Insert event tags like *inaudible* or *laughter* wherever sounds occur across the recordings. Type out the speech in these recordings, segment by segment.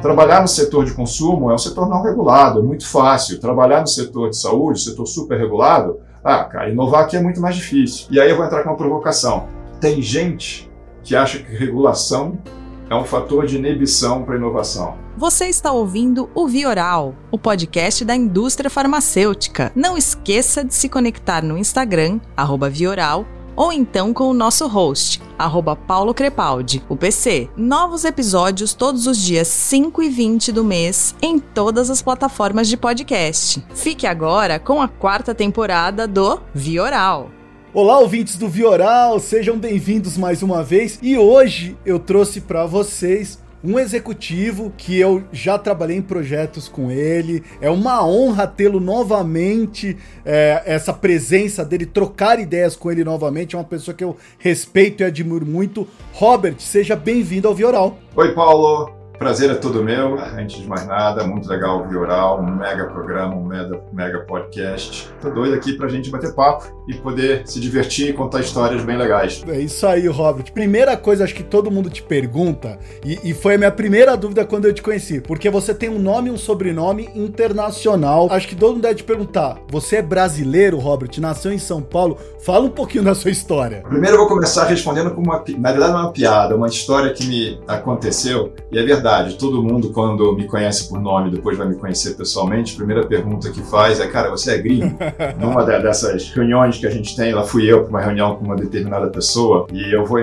Trabalhar no setor de consumo é um setor não regulado, é muito fácil. Trabalhar no setor de saúde, setor super regulado, ah, cara, inovar aqui é muito mais difícil. E aí eu vou entrar com uma provocação. Tem gente que acha que regulação é um fator de inibição para inovação. Você está ouvindo o Vioral, o podcast da indústria farmacêutica. Não esqueça de se conectar no Instagram, Vioral, ou então com o nosso host, arroba Paulo Crepaldi, o PC. Novos episódios todos os dias 5 e 20 do mês em todas as plataformas de podcast. Fique agora com a quarta temporada do Vioral. Olá, ouvintes do Vioral, sejam bem-vindos mais uma vez e hoje eu trouxe para vocês um executivo que eu já trabalhei em projetos com ele. É uma honra tê-lo novamente, é, essa presença dele, trocar ideias com ele novamente. É uma pessoa que eu respeito e admiro muito. Robert, seja bem-vindo ao Vioral. Oi, Paulo. Prazer é todo meu. Antes de mais nada, muito legal o Vioral, um mega programa, um mega, mega podcast. Tô doido aqui pra gente bater papo e poder se divertir e contar histórias bem legais. É isso aí, Robert. Primeira coisa, acho que todo mundo te pergunta, e, e foi a minha primeira dúvida quando eu te conheci, porque você tem um nome e um sobrenome internacional. Acho que todo mundo deve te perguntar: você é brasileiro, Robert? Nasceu em São Paulo? Fala um pouquinho da sua história. Primeiro eu vou começar respondendo com uma. Na verdade, é uma piada, é uma história que me aconteceu, e é verdade verdade, todo mundo, quando me conhece por nome, depois vai me conhecer pessoalmente, a primeira pergunta que faz é: cara, você é gringo? *laughs* Numa dessas reuniões que a gente tem, lá fui eu para uma reunião com uma determinada pessoa, e eu vou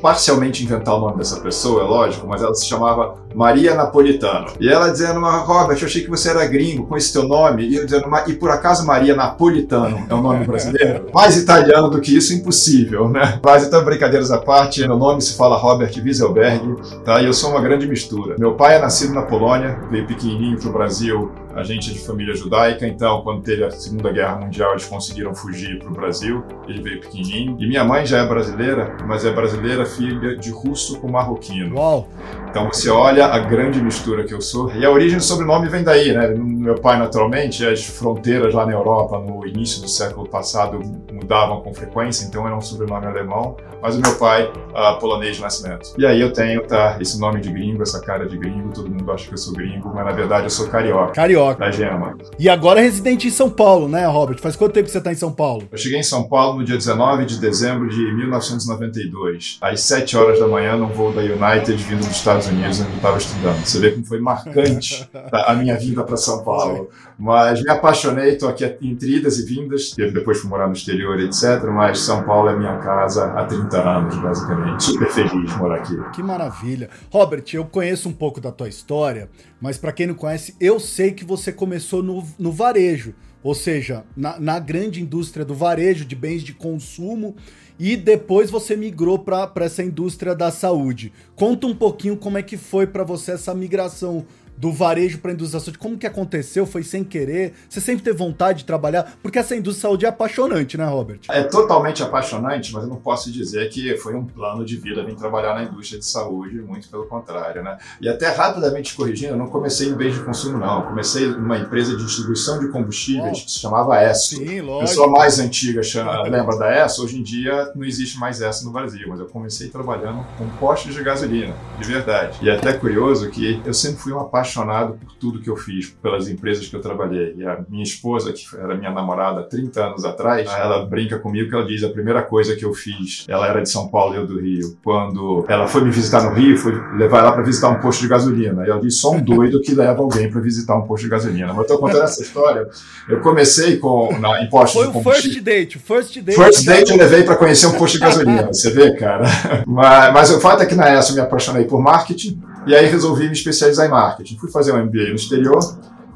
parcialmente inventar o nome dessa pessoa, é lógico, mas ela se chamava Maria Napolitano. E ela dizendo: Robert, eu achei que você era gringo com esse teu nome, e eu dizendo: e por acaso Maria Napolitano é um nome brasileiro? *laughs* Mais italiano do que isso, impossível, né? Mas então, brincadeiras à parte, meu nome se fala Robert Wieselberg, tá? E eu sou uma grande mistura. Meu pai é nascido na Polônia, veio pequenininho para o Brasil a gente é de família judaica, então quando teve a Segunda Guerra Mundial eles conseguiram fugir para o Brasil, ele veio pequenininho. E minha mãe já é brasileira, mas é brasileira filha de russo com marroquino. Uau! Então você olha a grande mistura que eu sou. E a origem do sobrenome vem daí, né? Meu pai, naturalmente, as fronteiras lá na Europa no início do século passado mudavam com frequência, então era um sobrenome alemão, mas o meu pai, uh, polonês de nascimento. E aí eu tenho, tá, esse nome de gringo, essa cara de gringo, todo mundo acha que eu sou gringo, mas na verdade eu sou carioca. Carioca. Carioca. Da Gema. E agora é residente em São Paulo, né, Robert? Faz quanto tempo que você está em São Paulo? Eu cheguei em São Paulo no dia 19 de dezembro de 1992, às 7 horas da manhã, num voo da United vindo dos Estados Unidos, onde eu estava estudando. Você vê como foi marcante *laughs* a minha vinda para São Paulo. Mas me apaixonei, estou aqui entre idas e vindas. Eu depois fui morar no exterior, etc. Mas São Paulo é minha casa há 30 anos, basicamente. Super feliz de morar aqui. Que maravilha. Robert, eu conheço um pouco da tua história, mas para quem não conhece, eu sei que você começou no, no varejo. Ou seja, na, na grande indústria do varejo de bens de consumo e depois você migrou para essa indústria da saúde. Conta um pouquinho como é que foi para você essa migração do varejo para a indústria da saúde. Como que aconteceu? Foi sem querer? Você sempre teve vontade de trabalhar? Porque essa indústria da saúde é apaixonante, né, Robert? É totalmente apaixonante, mas eu não posso dizer que foi um plano de vida vir trabalhar na indústria de saúde, muito pelo contrário, né? E até rapidamente corrigindo, eu não comecei em bem de consumo, não. Eu comecei numa empresa de distribuição de combustíveis oh. que se chamava ESSO. Sim, lógico. A pessoa mais antiga chama, lembra da ESSO? Hoje em dia não existe mais ESSO no Brasil, mas eu comecei trabalhando com postos de gasolina, de verdade. E é até curioso que eu sempre fui um apaixonado apaixonado por tudo que eu fiz, pelas empresas que eu trabalhei. E a minha esposa, que era minha namorada há 30 anos atrás, ela brinca comigo que ela diz a primeira coisa que eu fiz, ela era de São Paulo e eu do Rio. Quando ela foi me visitar no Rio, foi levar ela para visitar um posto de gasolina. E ela diz, só um doido que leva alguém para visitar um posto de gasolina. Mas eu tô contando essa história. Eu comecei com, na, em postos foi de combustível. Foi o first date, first date. First date eu levei para conhecer um posto de gasolina. Você vê, cara? *laughs* Mas, mas o fato é que na ESO eu me apaixonei por marketing e aí resolvi me especializar em marketing. Fui fazer um MBA no exterior,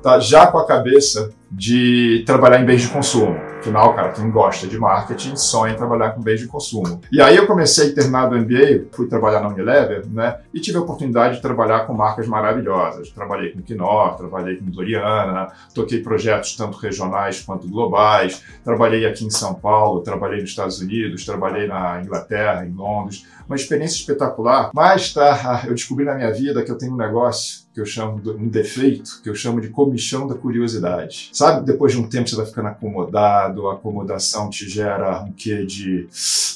tá, já com a cabeça de trabalhar em bens de consumo. Afinal, cara, quem gosta de marketing sonha em trabalhar com bens de consumo. E aí eu comecei, terminado o MBA, fui trabalhar na Unilever, né? E tive a oportunidade de trabalhar com marcas maravilhosas. Trabalhei com Knorr, trabalhei com Doriana, toquei projetos tanto regionais quanto globais. Trabalhei aqui em São Paulo, trabalhei nos Estados Unidos, trabalhei na Inglaterra, em Londres. Uma experiência espetacular. Mas tá, *laughs* eu descobri na minha vida que eu tenho um negócio que eu chamo de um defeito, que eu chamo de comichão da curiosidade. Sabe, depois de um tempo você vai ficando acomodado, a acomodação te gera um quê de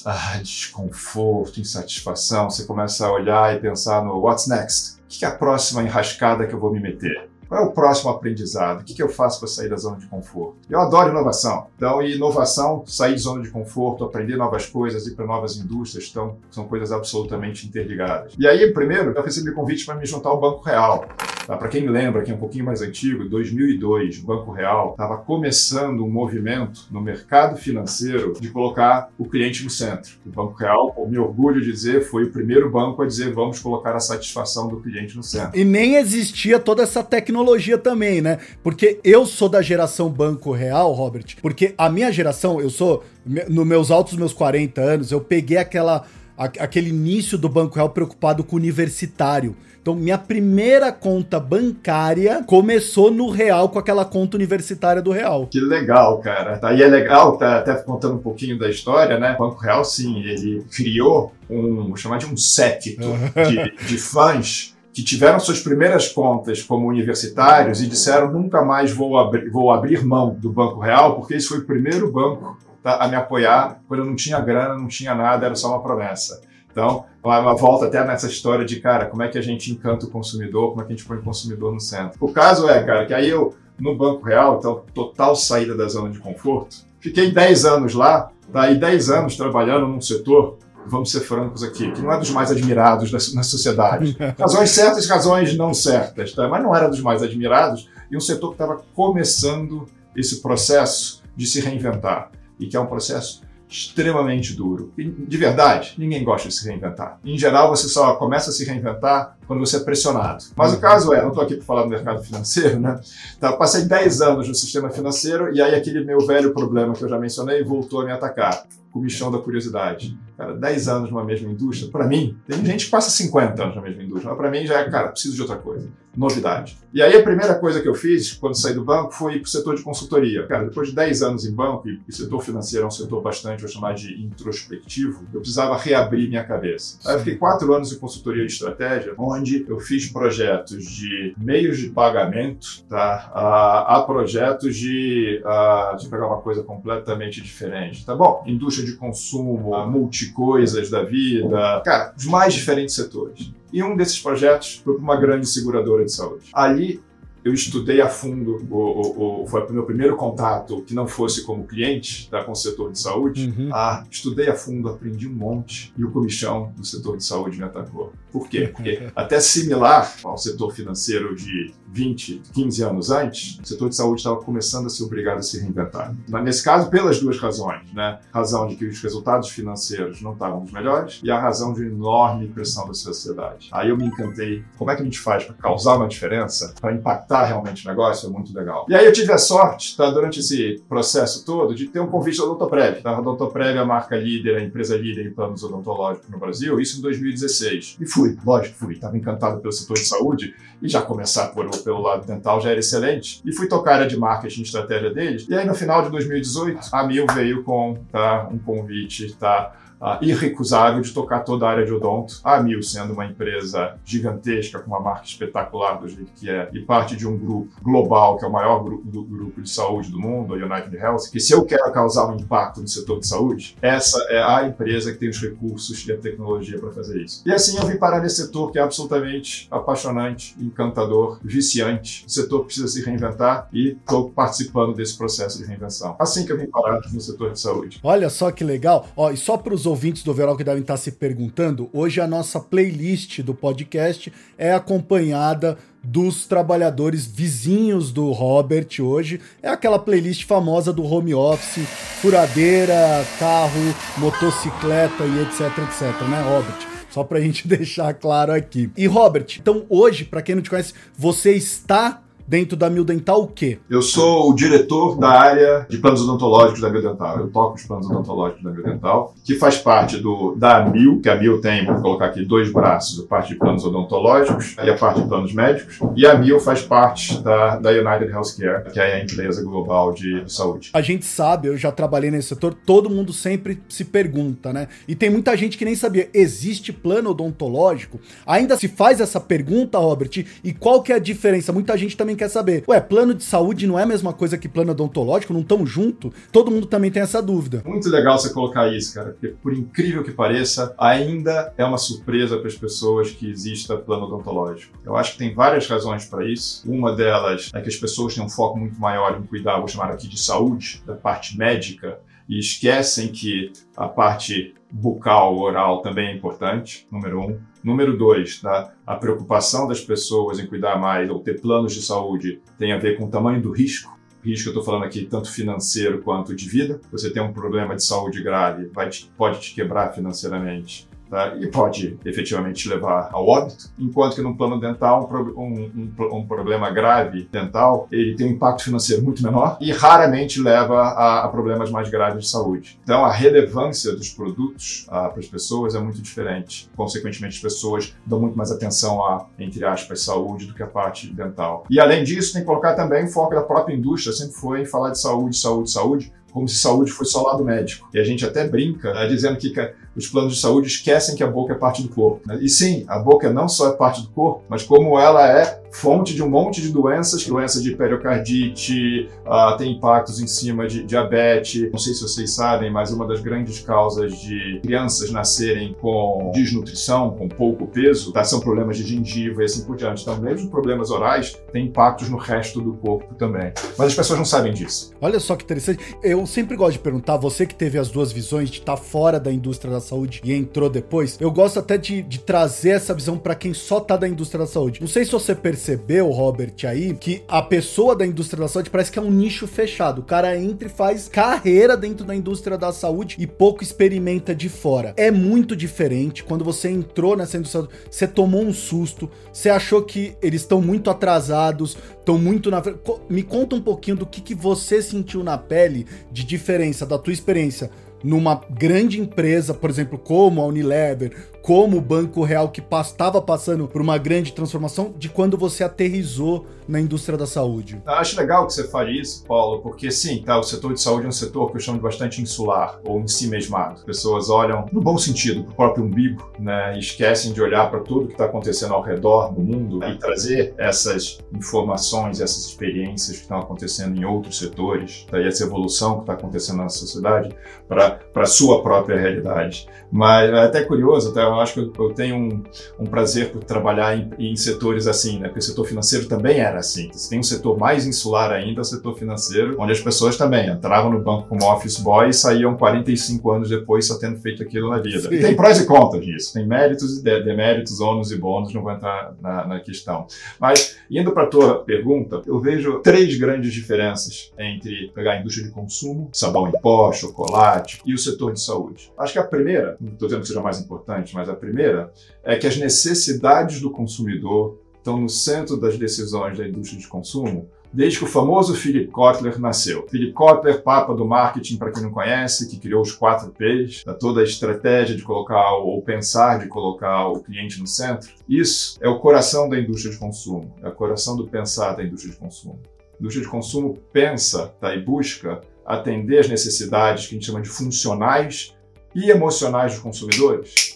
ah, desconforto, insatisfação, você começa a olhar e pensar no what's next? O que é a próxima enrascada que eu vou me meter? Qual é o próximo aprendizado? O que, que eu faço para sair da zona de conforto? Eu adoro inovação. Então, inovação, sair de zona de conforto, aprender novas coisas, ir para novas indústrias, então, são coisas absolutamente interligadas. E aí, primeiro, eu recebi convite para me juntar ao Banco Real. Tá? Para quem lembra, que é um pouquinho mais antigo, 2002, o Banco Real estava começando um movimento no mercado financeiro de colocar o cliente no centro. O Banco Real, eu me orgulho de dizer, foi o primeiro banco a dizer vamos colocar a satisfação do cliente no centro. E nem existia toda essa tecnologia também, né? Porque eu sou da geração Banco Real, Robert, porque a minha geração, eu sou, nos meus altos meus 40 anos, eu peguei aquela aquele início do Banco Real preocupado com o universitário. Então, minha primeira conta bancária começou no Real com aquela conta universitária do Real. Que legal, cara. Tá, e é legal, tá até contando um pouquinho da história, né? O Banco Real, sim, ele criou um, vou chamar de um séquito de, de fãs que tiveram suas primeiras contas como universitários e disseram nunca mais vou, abri vou abrir mão do Banco Real, porque esse foi o primeiro banco tá, a me apoiar quando eu não tinha grana, não tinha nada, era só uma promessa. Então, uma volta até nessa história de, cara, como é que a gente encanta o consumidor, como é que a gente põe o consumidor no centro. O caso é, cara, que aí eu, no Banco Real, então, total saída da zona de conforto, fiquei 10 anos lá, tá? e 10 anos trabalhando num setor vamos ser francos aqui, que não é dos mais admirados na, sociedade. *laughs* Razões certas, razões não certas, tá? mas não era dos mais admirados, e um setor que estava começando esse processo de se reinventar, e que é um processo extremamente duro. E, de verdade, ninguém gosta de se reinventar. Em geral, você só começa a se reinventar quando você é pressionado. Mas o caso é, não estou aqui para falar do mercado financeiro, né? Tá, passei 10 anos no sistema financeiro e aí aquele meu velho problema que eu já mencionei voltou a me atacar. O bichão da curiosidade. Cara, 10 anos numa mesma indústria, para mim, tem gente que passa 50 anos na mesma indústria, mas para mim já é, cara, preciso de outra coisa. Novidade. E aí a primeira coisa que eu fiz quando saí do banco foi ir para o setor de consultoria. Cara, depois de 10 anos em banco, e o setor financeiro é um setor bastante, vou chamar de introspectivo, eu precisava reabrir minha cabeça. Aí eu fiquei 4 anos em consultoria de estratégia, onde eu fiz projetos de meios de pagamento, tá? a, a projetos de. A, deixa eu pegar uma coisa completamente diferente, tá bom? Indústria de consumo, multicoisas da vida, cara, os mais diferentes setores. E um desses projetos foi para uma grande seguradora de saúde. Ali eu estudei a fundo, o, o, o, foi o meu primeiro contato que não fosse como cliente tá, com o setor de saúde. Uhum. Ah, estudei a fundo, aprendi um monte e o comichão do setor de saúde me atacou. Por quê? Porque *laughs* até similar ao setor financeiro de 20, 15 anos antes, o setor de saúde estava começando a ser obrigado a se reinventar. Nesse caso, pelas duas razões, né? Razão de que os resultados financeiros não estavam os melhores e a razão de enorme pressão da sociedade. Aí eu me encantei. Como é que a gente faz para causar uma diferença, para impactar realmente o negócio? É muito legal. E aí eu tive a sorte, tá, durante esse processo todo, de ter um convite da Odontoprev. Tá? A Odontoprev é a marca líder, a empresa líder em planos odontológicos no Brasil, isso em 2016. E fui lógico, fui. Estava encantado pelo setor de saúde e já começar por, pelo lado dental já era excelente. E fui tocar a área de marketing e estratégia deles. E aí, no final de 2018, a Mil veio com tá, um convite, tá? Uh, irrecusável de tocar toda a área de odonto. A Mil sendo uma empresa gigantesca, com uma marca espetacular do jeito que é, e parte de um grupo global, que é o maior grupo, do, grupo de saúde do mundo, a United Health, que se eu quero causar um impacto no setor de saúde, essa é a empresa que tem os recursos e a tecnologia para fazer isso. E assim eu vim parar nesse setor que é absolutamente apaixonante, encantador, viciante, o setor precisa se reinventar e estou participando desse processo de reinvenção. Assim que eu vim parar no setor de saúde. Olha só que legal. Ó, e só para os ouvintes do Overall que devem estar se perguntando, hoje a nossa playlist do podcast é acompanhada dos trabalhadores vizinhos do Robert hoje. É aquela playlist famosa do home office, furadeira, carro, motocicleta e etc, etc, né, Robert? Só pra *laughs* gente deixar claro aqui. E Robert, então hoje, para quem não te conhece, você está dentro da Mil Dental o quê? Eu sou o diretor da área de planos odontológicos da Mil Dental. Eu toco os planos odontológicos da Mil Dental, que faz parte do da Mil, que a Mil tem, vou colocar aqui dois braços, a parte de planos odontológicos e a parte de planos médicos. E a Mil faz parte da, da United Healthcare, que é a empresa global de, de saúde. A gente sabe, eu já trabalhei nesse setor, todo mundo sempre se pergunta, né? E tem muita gente que nem sabia, existe plano odontológico? Ainda se faz essa pergunta, Robert, e qual que é a diferença? Muita gente também quer saber. Ué, plano de saúde não é a mesma coisa que plano odontológico? Não estão junto? Todo mundo também tem essa dúvida. Muito legal você colocar isso, cara, porque por incrível que pareça, ainda é uma surpresa para as pessoas que exista plano odontológico. Eu acho que tem várias razões para isso. Uma delas é que as pessoas têm um foco muito maior em cuidar, vou chamar aqui de saúde, da parte médica, e esquecem que a parte bucal, oral também é importante, número um. Número dois, tá? a preocupação das pessoas em cuidar mais ou ter planos de saúde tem a ver com o tamanho do risco. Risco, eu estou falando aqui, tanto financeiro quanto de vida. Você tem um problema de saúde grave, vai te, pode te quebrar financeiramente Tá? e pode efetivamente levar ao óbito, enquanto que no plano dental, um, um, um, problema grave dental, ele tem um impacto financeiro muito menor e raramente leva a, a problemas mais graves de saúde. Então, a relevância dos produtos ah, para as pessoas é muito diferente. Consequentemente, as pessoas dão muito mais atenção a, entre aspas, saúde do que a parte dental. E, além disso, tem que colocar também o foco da própria indústria, sempre foi em falar de saúde, saúde, saúde, como se saúde fosse só lado médico. E a gente até brinca né, dizendo que os planos de saúde esquecem que a boca é parte do corpo. Né? E sim, a boca não só é parte do corpo, mas como ela é fonte de um monte de doenças, doença de periocardite, uh, tem impactos em cima de diabetes. Não sei se vocês sabem, mas uma das grandes causas de crianças nascerem com desnutrição, com pouco peso, tá? são problemas de gengiva e assim por diante. Então, mesmo problemas orais têm impactos no resto do corpo também. Mas as pessoas não sabem disso. Olha só que interessante. Eu sempre gosto de perguntar, você que teve as duas visões de estar tá fora da indústria da saúde e entrou depois, eu gosto até de, de trazer essa visão para quem só tá da indústria da saúde. Não sei se você percebeu, Robert, aí, que a pessoa da indústria da saúde parece que é um nicho fechado. O cara entra e faz carreira dentro da indústria da saúde e pouco experimenta de fora. É muito diferente quando você entrou nessa indústria, você tomou um susto, você achou que eles estão muito atrasados, estão muito na Me conta um pouquinho do que, que você sentiu na pele de diferença da tua experiência numa grande empresa, por exemplo, como a Unilever, como o Banco Real que estava passando por uma grande transformação, de quando você aterrizou na indústria da saúde. Eu acho legal que você fale isso, Paulo, porque sim, tá, o setor de saúde é um setor que eu chamo de bastante insular ou em si mesmado. As pessoas olham, no bom sentido, para o próprio umbigo, né, e esquecem de olhar para tudo que está acontecendo ao redor do mundo e trazer essas informações, essas experiências que estão acontecendo em outros setores, tá, e essa evolução que está acontecendo na sociedade para a sua própria realidade. Mas é até curioso, tá, eu acho que eu, tenho um, um prazer por trabalhar em, em setores assim, né, porque o setor financeiro também era era assim. Você tem um setor mais insular ainda, o setor financeiro, onde as pessoas também entravam no banco como office boy e saíam 45 anos depois só tendo feito aquilo na vida. Tem prós e contras disso, tem méritos e deméritos, ônus e bônus, não vou entrar na, na questão. Mas, indo para a tua pergunta, eu vejo três grandes diferenças entre pegar a indústria de consumo, sabão em pó, chocolate, e o setor de saúde. Acho que a primeira, não estou dizendo que seja mais importante, mas a primeira é que as necessidades do consumidor estão no centro das decisões da indústria de consumo desde que o famoso Philip Kotler nasceu. Philip Kotler, papa do marketing, para quem não conhece, que criou os 4 P's, toda a estratégia de colocar ou pensar de colocar o cliente no centro. Isso é o coração da indústria de consumo, é o coração do pensar da indústria de consumo. A indústria de consumo pensa tá, e busca atender as necessidades que a gente chama de funcionais e emocionais dos consumidores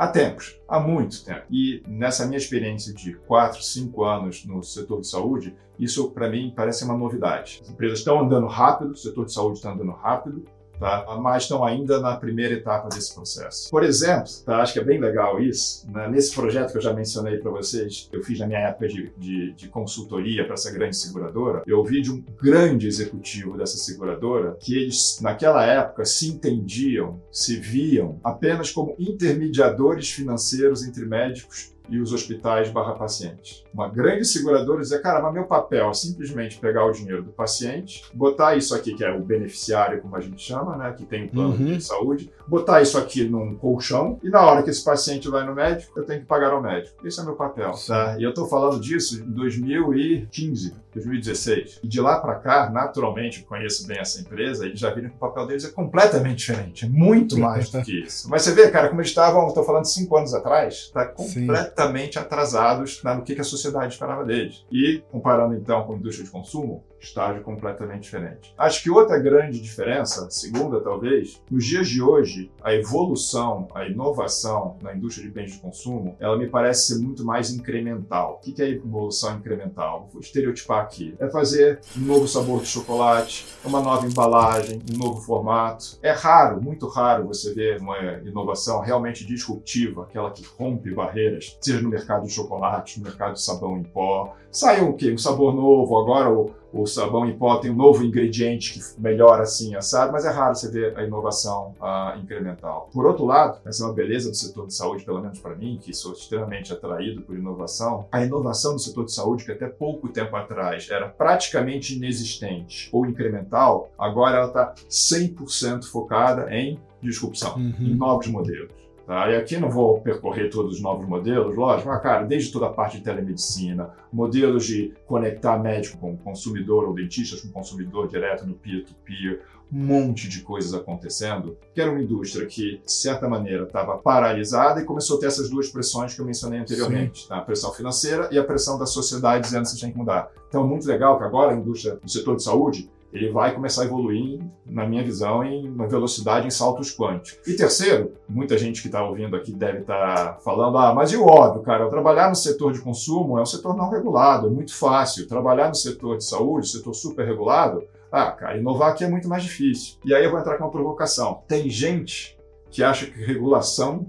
há tempos, há muito tempo. E nessa minha experiência de 4, 5 anos no setor de saúde, isso para mim parece uma novidade. As empresas estão andando rápido, o setor de saúde está andando rápido, tá? mas estão ainda na primeira etapa desse processo. Por exemplo, tá? acho que é bem legal isso, né? nesse projeto que eu já mencionei para vocês, eu fiz na minha época de, de, de consultoria para essa grande seguradora, eu ouvi de um grande executivo dessa seguradora que eles, naquela época, se entendiam, se viam apenas como intermediadores financeiros entre médicos e os hospitais barra pacientes. Uma grande seguradora dizia, cara, mas meu papel é simplesmente pegar o dinheiro do paciente, botar isso aqui, que é o beneficiário, como a gente chama, né, que tem um plano uhum. de saúde, botar isso aqui num colchão e na hora que esse paciente vai no médico, eu tenho que pagar ao médico. Esse é meu papel, tá? E eu tô falando disso em 2015, 2016. E de lá para cá, naturalmente, eu conheço bem essa empresa, eles já viram que o papel deles é completamente diferente, é muito mais do que isso. Mas você vê, cara, como eles estavam, estou falando cinco anos atrás, tá completamente Sim. atrasados no que a sociedade esperava deles. E comparando então com a indústria de consumo, estágio completamente diferente. Acho que outra grande diferença, segunda talvez, nos dias de hoje, a evolução, a inovação na indústria de bens de consumo, ela me parece ser muito mais incremental. O que é evolução incremental? Vou estereotipar aqui. É fazer um novo sabor de chocolate, uma nova embalagem, um novo formato. É raro, muito raro você ver uma inovação realmente disruptiva, aquela que rompe barreiras, seja no mercado de chocolate, no mercado de sabão em pó. Saiu o quê? Um sabor novo, agora o o sabão em pó tem um novo ingrediente que melhora assim, assado, mas é raro você ver a inovação uh, incremental. Por outro lado, essa é uma beleza do setor de saúde, pelo menos para mim, que sou extremamente atraído por inovação, a inovação no setor de saúde, que até pouco tempo atrás era praticamente inexistente ou incremental, agora ela está 100% focada em disrupção, uhum. em novos modelos. Tá? E aqui não vou percorrer todos os novos modelos, lógico, mas, cara, desde toda a parte de telemedicina, modelos de conectar médico com consumidor ou dentistas com consumidor direto no peer-to-peer, um monte de coisas acontecendo, que era uma indústria que, de certa maneira, estava paralisada e começou a ter essas duas pressões que eu mencionei anteriormente, tá? a pressão financeira e a pressão da sociedade dizendo que você tem que mudar. Então, é muito legal que agora a indústria do setor de saúde ele vai começar a evoluir, na minha visão, em uma velocidade em saltos quânticos. E terceiro, muita gente que está ouvindo aqui deve estar tá falando, ah, mas e o óbvio, cara, trabalhar no setor de consumo é um setor não regulado, é muito fácil. Trabalhar no setor de saúde, setor super regulado, ah, cara, inovar aqui é muito mais difícil. E aí eu vou entrar com uma provocação. Tem gente que acha que regulação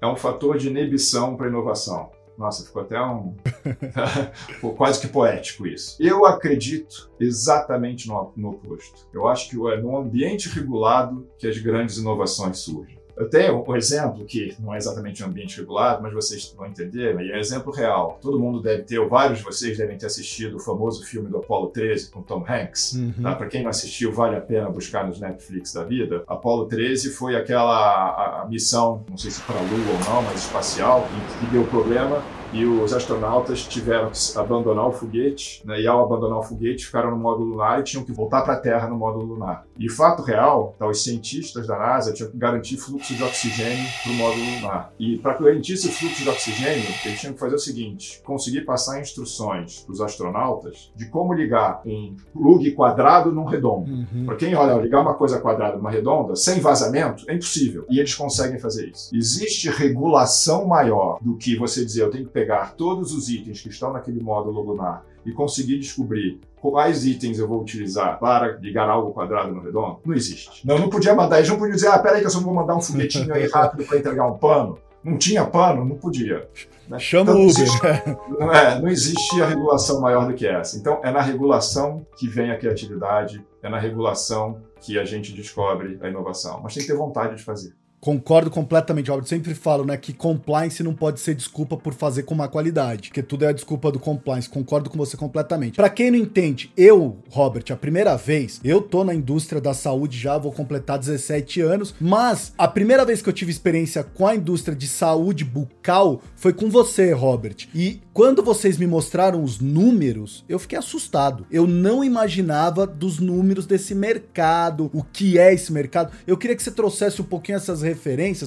é um fator de inibição para inovação. Nossa, ficou até um. *laughs* quase que poético isso. Eu acredito exatamente no, no oposto. Eu acho que é no ambiente regulado que as grandes inovações surgem. Eu tenho um exemplo que não é exatamente um ambiente regulado, mas vocês vão entender, e é um exemplo real. Todo mundo deve ter, ou vários de vocês devem ter assistido o famoso filme do Apollo 13 com Tom Hanks. Uhum. Tá? Para quem não assistiu, vale a pena buscar nos Netflix da vida. Apollo 13 foi aquela a, a missão, não sei se para a Lua ou não, mas espacial, que deu problema e os astronautas tiveram que abandonar o foguete, né, e ao abandonar o foguete ficaram no módulo lunar e tinham que voltar para a Terra no módulo lunar. E fato real, tá, os cientistas da NASA tinham que garantir fluxo de oxigênio para o módulo lunar. E para garantir esse fluxo de oxigênio, eles tinham que fazer o seguinte: conseguir passar instruções para os astronautas de como ligar um plug quadrado num redondo. Uhum. Para quem olha, ligar uma coisa quadrada numa redonda sem vazamento é impossível. E eles conseguem fazer isso. Existe regulação maior do que você dizer eu tenho que pegar pegar todos os itens que estão naquele módulo lunar e conseguir descobrir quais itens eu vou utilizar para ligar algo quadrado no redondo, não existe. Não, não podia mandar, eles não podiam dizer, ah, peraí que eu só vou mandar um foguetinho aí rápido para entregar um pano. Não tinha pano, não podia. Né? Chama então, o Uber. Existe, não, é, não existia regulação maior do que essa. Então, é na regulação que vem a criatividade, é na regulação que a gente descobre a inovação. Mas tem que ter vontade de fazer. Concordo completamente, Robert. Sempre falo, né, que compliance não pode ser desculpa por fazer com má qualidade, porque tudo é a desculpa do compliance. Concordo com você completamente. Para quem não entende, eu, Robert, a primeira vez, eu tô na indústria da saúde já, vou completar 17 anos, mas a primeira vez que eu tive experiência com a indústria de saúde bucal foi com você, Robert. E quando vocês me mostraram os números, eu fiquei assustado. Eu não imaginava dos números desse mercado, o que é esse mercado. Eu queria que você trouxesse um pouquinho essas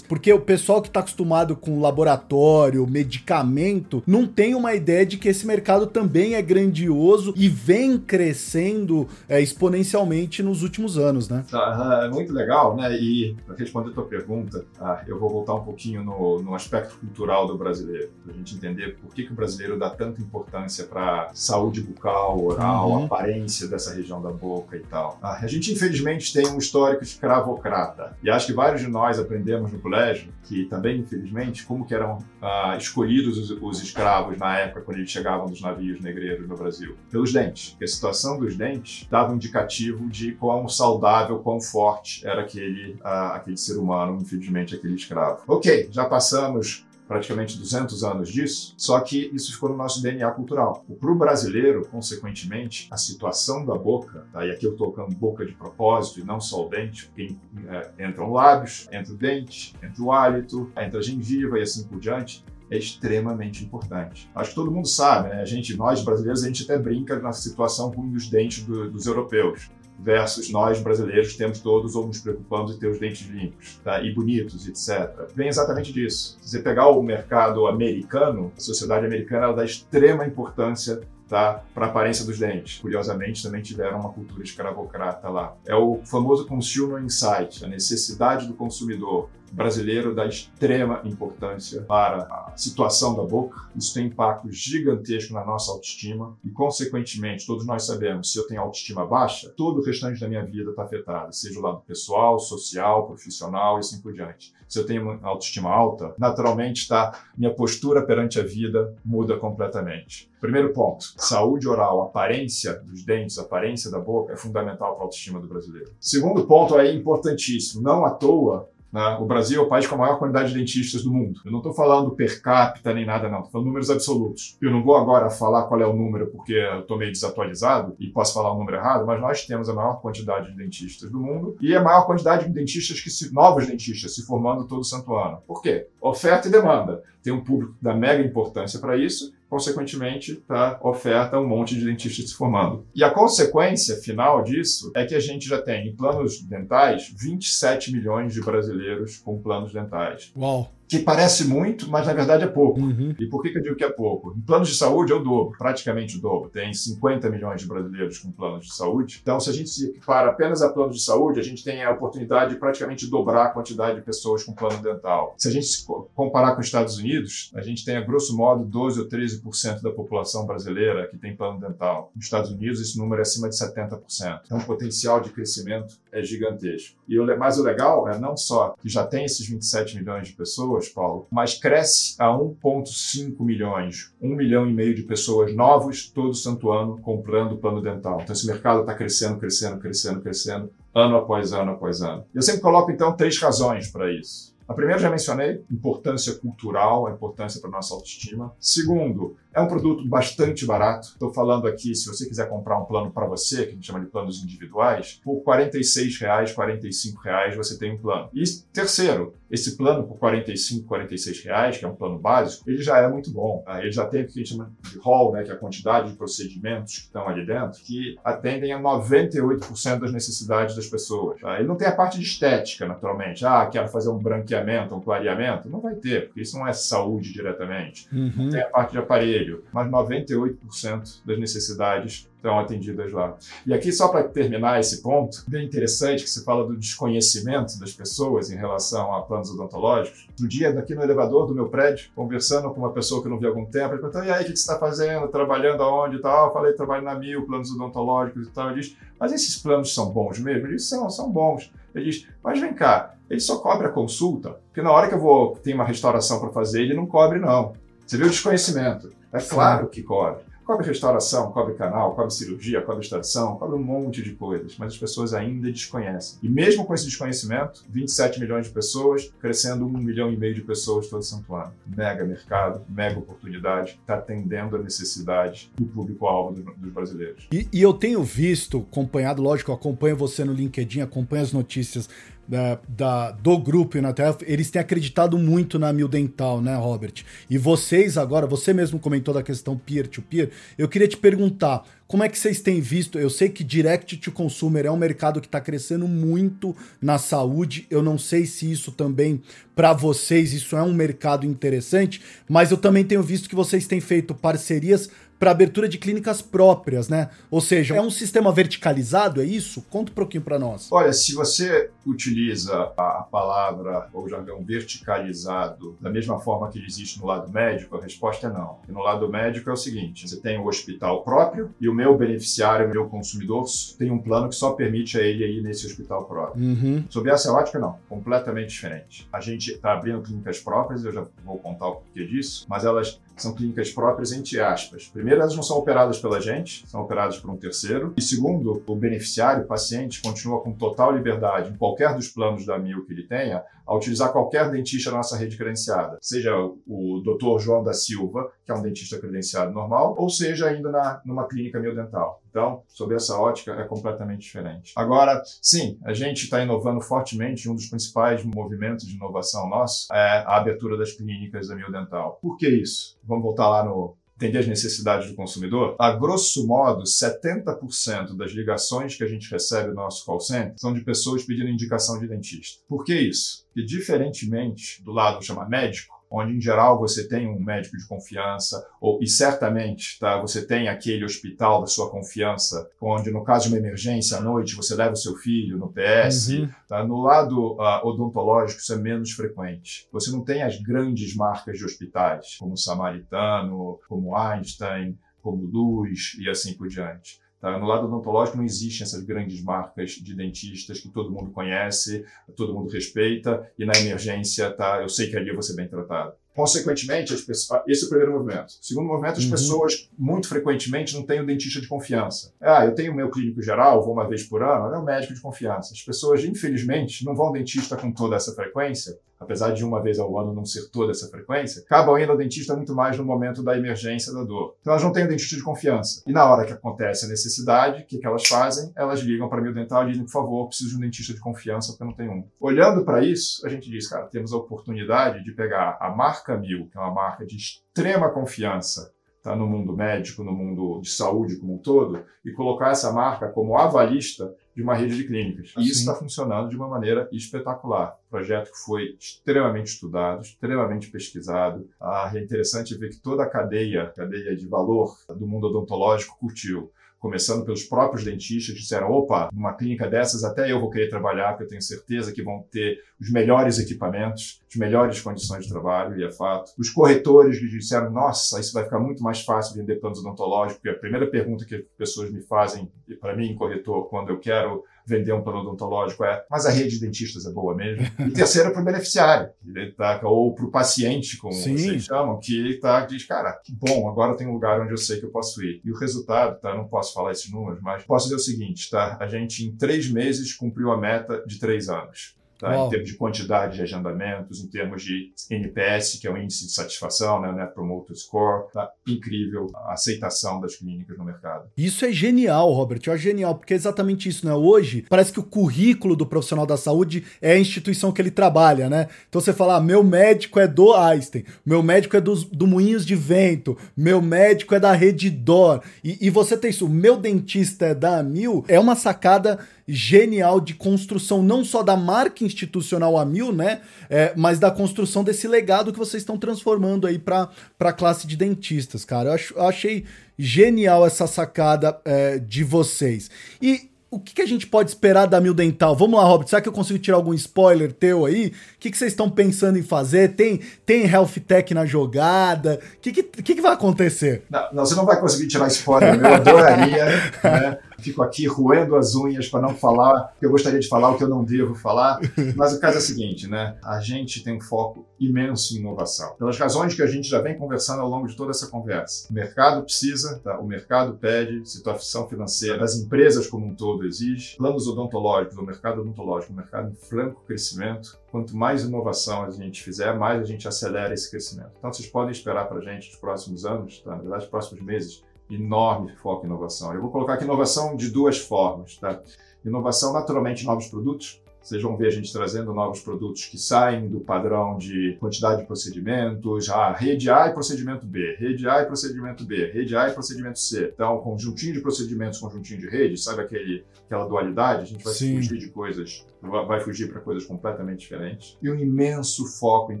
porque o pessoal que está acostumado com laboratório, medicamento, não tem uma ideia de que esse mercado também é grandioso e vem crescendo é, exponencialmente nos últimos anos, né? Tá, é muito legal, né? E para responder a tua pergunta, ah, eu vou voltar um pouquinho no, no aspecto cultural do brasileiro, para a gente entender por que, que o brasileiro dá tanta importância para saúde bucal, oral, uhum. aparência dessa região da boca e tal. Ah, a gente, infelizmente, tem um histórico escravocrata. E acho que vários de nós aprendemos no colégio, que também, infelizmente, como que eram ah, escolhidos os, os, escravos na época quando eles chegavam dos navios negreiros no Brasil? Pelos dentes. Porque a situação dos dentes dava um indicativo de quão saudável, quão forte era aquele, ah, aquele ser humano, infelizmente, aquele escravo. Ok, já passamos praticamente 200 anos disso, só que isso ficou no nosso DNA cultural. Para o brasileiro, consequentemente, a situação da boca, tá? e aqui eu estou colocando boca de propósito e não só o dente, porque é, entram lábios, entra o dente, entra o hálito, entra a gengiva e assim por diante, é extremamente importante. Acho que todo mundo sabe, né? A gente, nós brasileiros, a gente até brinca na situação ruim dos dentes do, dos europeus versus nós brasileiros temos todos ou nos preocupamos em ter os dentes limpos tá? e bonitos, etc. Vem exatamente disso. Se você pegar o mercado americano, a sociedade americana ela dá extrema importância tá? para a aparência dos dentes. Curiosamente, também tiveram uma cultura escravocrata lá. É o famoso consumer insight, a necessidade do consumidor brasileiro dá extrema importância para a situação da boca. Isso tem impacto gigantesco na nossa autoestima e, consequentemente, todos nós sabemos, se eu tenho autoestima baixa, todo o restante da minha vida está afetado, seja o lado pessoal, social, profissional e assim por diante. Se eu tenho autoestima alta, naturalmente, tá, minha postura perante a vida muda completamente. Primeiro ponto, saúde oral, aparência dos dentes, aparência da boca é fundamental para a autoestima do brasileiro. Segundo ponto aí importantíssimo, não à toa né? O Brasil é o país com a maior quantidade de dentistas do mundo. Eu não estou falando per capita nem nada, não. Estou falando números absolutos. Eu não vou agora falar qual é o número porque eu estou meio desatualizado e posso falar o número errado, mas nós temos a maior quantidade de dentistas do mundo e a maior quantidade de dentistas que se, novos dentistas se formando todo santo ano. Por quê? Oferta e demanda. Tem um público da mega importância para isso consequentemente, tá, oferta um monte de dentistas se formando. E a consequência final disso é que a gente já tem, em planos dentais, 27 milhões de brasileiros com planos dentais. Uau! Que parece muito, mas na verdade é pouco. Uhum. E por que, que eu digo que é pouco? Em planos de saúde é o dobro, praticamente o dobro. Tem 50 milhões de brasileiros com planos de saúde. Então, se a gente se equipara apenas a planos de saúde, a gente tem a oportunidade de praticamente dobrar a quantidade de pessoas com plano dental. Se a gente se comparar com os Estados Unidos, a gente tem, a grosso modo, 12 ou 13% da população brasileira que tem plano dental. Nos Estados Unidos, esse número é acima de 70%. Então, o potencial de crescimento é gigantesco. E o, mas o legal é não só que já tem esses 27 milhões de pessoas, pessoas, Paulo, mas cresce a 1,5 milhões, 1 milhão e meio de pessoas novas todo santo ano comprando plano dental. Então esse mercado está crescendo, crescendo, crescendo, crescendo, ano após ano após ano. Eu sempre coloco então três razões para isso. A primeira já mencionei, importância cultural, a importância para nossa autoestima. Segundo, é um produto bastante barato. Estou falando aqui, se você quiser comprar um plano para você, que a gente chama de planos individuais, por R$ 46,00, R$ 45,00 você tem um plano. E terceiro, esse plano por 45, 46 reais, que é um plano básico, ele já é muito bom. Tá? Ele já tem o que a gente chama de hall, né, que é a quantidade de procedimentos que estão ali dentro, que atendem a 98% das necessidades das pessoas. Tá? Ele não tem a parte de estética, naturalmente. Ah, quero fazer um branqueamento, um clareamento. Não vai ter, porque isso não é saúde diretamente. Uhum. Não tem a parte de aparelho, mas 98% das necessidades estão atendidas lá. E aqui, só para terminar esse ponto, bem interessante que se fala do desconhecimento das pessoas em relação a planos odontológicos. No dia, aqui no elevador do meu prédio, conversando com uma pessoa que eu não vi há algum tempo, ele perguntou, e aí, o que você está fazendo? Trabalhando aonde e tal? Eu falei, trabalho na Mil, planos odontológicos e tal. Ele diz, mas esses planos são bons mesmo? Ele diz, são, são bons. Ele diz, mas vem cá, ele só cobra a consulta? Porque na hora que eu vou ter uma restauração para fazer, ele não cobre não. Você viu o desconhecimento? É claro que cobre. Cobre restauração, cobre canal, cobre cirurgia, cobre extração, cobre um monte de coisas, mas as pessoas ainda desconhecem. E mesmo com esse desconhecimento, 27 milhões de pessoas, crescendo um milhão e meio de pessoas todo santo ano. Mega mercado, mega oportunidade, está atendendo a necessidade do público-alvo dos, dos, brasileiros. E, e eu tenho visto, acompanhado, lógico, acompanho você no LinkedIn, acompanho as notícias da, da, do grupo Inatel, eles têm acreditado muito na Mil Dental, né, Robert? E vocês agora, você mesmo comentou da questão peer-to-peer, -peer, eu queria te perguntar, como é que vocês têm visto? Eu sei que direct to consumer é um mercado que está crescendo muito na saúde. Eu não sei se isso também para vocês isso é um mercado interessante, mas eu também tenho visto que vocês têm feito parcerias para abertura de clínicas próprias, né? Ou seja, é um sistema verticalizado, é isso? Conta um pouquinho para nós. Olha, se você utiliza a palavra ou jargão verticalizado da mesma forma que existe no lado médico, a resposta é não. E no lado médico é o seguinte: você tem o hospital próprio e o meu beneficiário, o meu consumidor, tem um plano que só permite a ele ir nesse hospital próprio. Uhum. Sob essa ótica, não. Completamente diferente. A gente está abrindo clínicas próprias, eu já vou contar o porquê disso, mas elas são clínicas próprias, entre aspas. Primeiro, elas não são operadas pela gente, são operadas por um terceiro. E segundo, o beneficiário, o paciente, continua com total liberdade em qualquer dos planos da MIL que ele tenha, a utilizar qualquer dentista da nossa rede credenciada, seja o Dr. João da Silva, que é um dentista credenciado normal, ou seja ainda na, numa clínica miodental. Então, sob essa ótica, é completamente diferente. Agora, sim, a gente está inovando fortemente. Um dos principais movimentos de inovação nosso é a abertura das clínicas da miodental. Por que isso? Vamos voltar lá no entender as necessidades do consumidor, a grosso modo, 70% das ligações que a gente recebe no nosso call center são de pessoas pedindo indicação de dentista. Por que isso? Porque, diferentemente do lado chamar médico, onde em geral você tem um médico de confiança, ou, e certamente tá, você tem aquele hospital da sua confiança, onde no caso de uma emergência à noite você leva o seu filho no PS. Uhum. Tá? No lado uh, odontológico isso é menos frequente. Você não tem as grandes marcas de hospitais, como Samaritano, como Einstein, como Luz e assim por diante. Tá? No lado odontológico não existem essas grandes marcas de dentistas que todo mundo conhece, todo mundo respeita, e na emergência, tá? eu sei que ali eu vou ser bem tratado. Consequentemente, pessoas, ah, esse é o primeiro movimento. O segundo movimento, as uhum. pessoas muito frequentemente não têm o dentista de confiança. Ah, eu tenho o meu clínico geral, vou uma vez por ano, é o médico de confiança. As pessoas, infelizmente, não vão ao dentista com toda essa frequência, apesar de uma vez ao ano não ser toda essa frequência, acabam indo ao dentista muito mais no momento da emergência da dor. Então elas não têm o dentista de confiança. E na hora que acontece a necessidade, o que, que elas fazem? Elas ligam para o dental e dizem, por favor, preciso de um dentista de confiança porque não tenho um. Olhando para isso, a gente diz, cara, temos a oportunidade de pegar a marca Mil, que é uma marca de extrema confiança tá, no mundo médico, no mundo de saúde como um todo, e colocar essa marca como avalista de uma rede de clínicas. E isso está funcionando de uma maneira espetacular. O projeto que foi extremamente estudado, extremamente pesquisado. Ah, é interessante ver que toda a cadeia, cadeia de valor do mundo odontológico curtiu começando pelos próprios dentistas, disseram: opa, numa clínica dessas até eu vou querer trabalhar, porque eu tenho certeza que vão ter os melhores equipamentos, as melhores condições de trabalho, e é fato. Os corretores disseram: nossa, isso vai ficar muito mais fácil vender planos odontológicos, porque a primeira pergunta que as pessoas me fazem, para mim, corretor, quando eu quero vender um plano odontológico é, mas a rede de dentistas é boa mesmo? E terceiro, para o beneficiário, tá, ou para o paciente, como Sim. vocês chamam, que tá, diz, cara, que bom, agora tem um lugar onde eu sei que eu posso ir. E o resultado, tá, não posso falar esses números, mas posso dizer o seguinte, tá, a gente em três meses cumpriu a meta de três anos tá? em termos de quantidade de agendamentos, em termos de NPS, que é o índice de satisfação, né? Net Promoter Score. Tá? Incrível a aceitação das clínicas no mercado. Isso é genial, Robert. É genial, porque é exatamente isso, né? Hoje, parece que o currículo do profissional da saúde é a instituição que ele trabalha, né? Então você fala, ah, meu médico é do Einstein, meu médico é dos, do Moinhos de Vento, meu médico é da Rede Dor. E, e você tem isso, meu dentista é da Amil, é uma sacada genial de construção não só da marca institucional a mil, né, é, mas da construção desse legado que vocês estão transformando aí para a classe de dentistas, cara. Eu, acho, eu achei genial essa sacada é, de vocês. E o que, que, a gente pode esperar da Mil Dental? Vamos lá, Robert. Será que eu consigo tirar algum spoiler teu aí? O que, que vocês estão pensando em fazer? Tem, tem Health Tech na jogada? O que, que, que, vai acontecer? Não, não, você não vai conseguir tirar spoiler, eu adoraria. *laughs* né? Fico aqui roendo as unhas para não falar, porque eu gostaria de falar o que eu não devo falar. *laughs* Mas o caso é o seguinte, né? A gente tem um foco imenso em inovação. Pelas razões que a gente já vem conversando ao longo de toda essa conversa. O mercado precisa, tá? o mercado pede, situação financeira das empresas como um todo exige, planos odontológicos, o mercado odontológico, o mercado em franco crescimento. Quanto mais inovação a gente fizer, mais a gente acelera esse crescimento. Então vocês podem esperar para a gente nos próximos anos, tá? na verdade, nos próximos meses, enorme foco em inovação. Eu vou colocar aqui inovação de duas formas, tá? Inovação, naturalmente, novos produtos. Vocês vão ver a gente trazendo novos produtos que saem do padrão de quantidade de procedimentos, ah, rede A e procedimento B, rede A e procedimento B, rede A e procedimento C. Então, conjuntinho de procedimentos, conjuntinho de rede, sabe aquele, aquela dualidade? A gente vai Sim. fugir de coisas vai fugir para coisas completamente diferentes. E um imenso foco em